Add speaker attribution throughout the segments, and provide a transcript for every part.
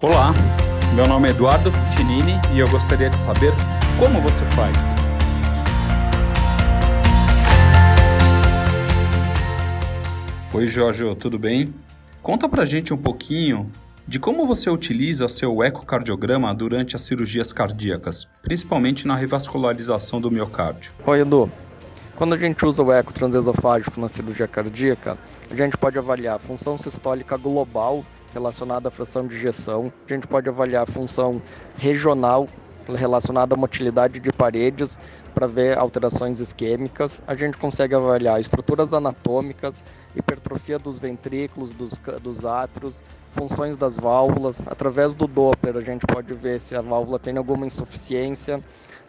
Speaker 1: Olá, meu nome é Eduardo Tinini e eu gostaria de saber como você faz. Oi, Jorge, tudo bem? Conta pra gente um pouquinho de como você utiliza seu ecocardiograma durante as cirurgias cardíacas, principalmente na revascularização do miocárdio.
Speaker 2: Oi, Edu. Quando a gente usa o eco transesofágico na cirurgia cardíaca, a gente pode avaliar a função sistólica global relacionada à fração de ejeção. A gente pode avaliar a função regional relacionada à motilidade de paredes para ver alterações isquêmicas. A gente consegue avaliar estruturas anatômicas, hipertrofia dos ventrículos, dos, dos átrios, funções das válvulas. Através do Doppler a gente pode ver se a válvula tem alguma insuficiência,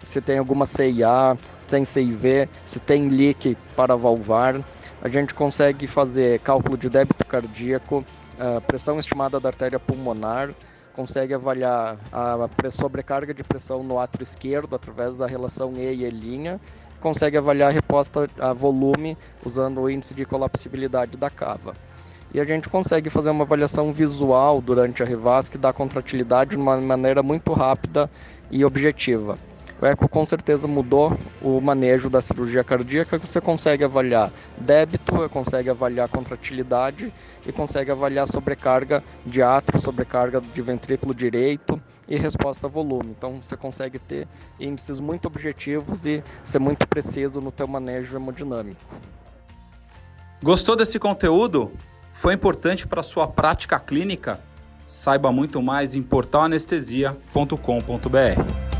Speaker 2: se tem alguma CIA, tem CIV, se tem leak para valvar. A gente consegue fazer cálculo de débito cardíaco, a pressão estimada da artéria pulmonar, consegue avaliar a sobrecarga de pressão no átrio esquerdo através da relação E e E', consegue avaliar a resposta a volume usando o índice de colapsibilidade da cava. E a gente consegue fazer uma avaliação visual durante a revas que dá contratilidade de uma maneira muito rápida e objetiva. O eco com certeza mudou o manejo da cirurgia cardíaca, você consegue avaliar débito, consegue avaliar contratilidade e consegue avaliar sobrecarga de átrio, sobrecarga de ventrículo direito e resposta a volume. Então você consegue ter índices muito objetivos e ser muito preciso no teu manejo hemodinâmico.
Speaker 1: Gostou desse conteúdo? Foi importante para a sua prática clínica? Saiba muito mais em portalanestesia.com.br.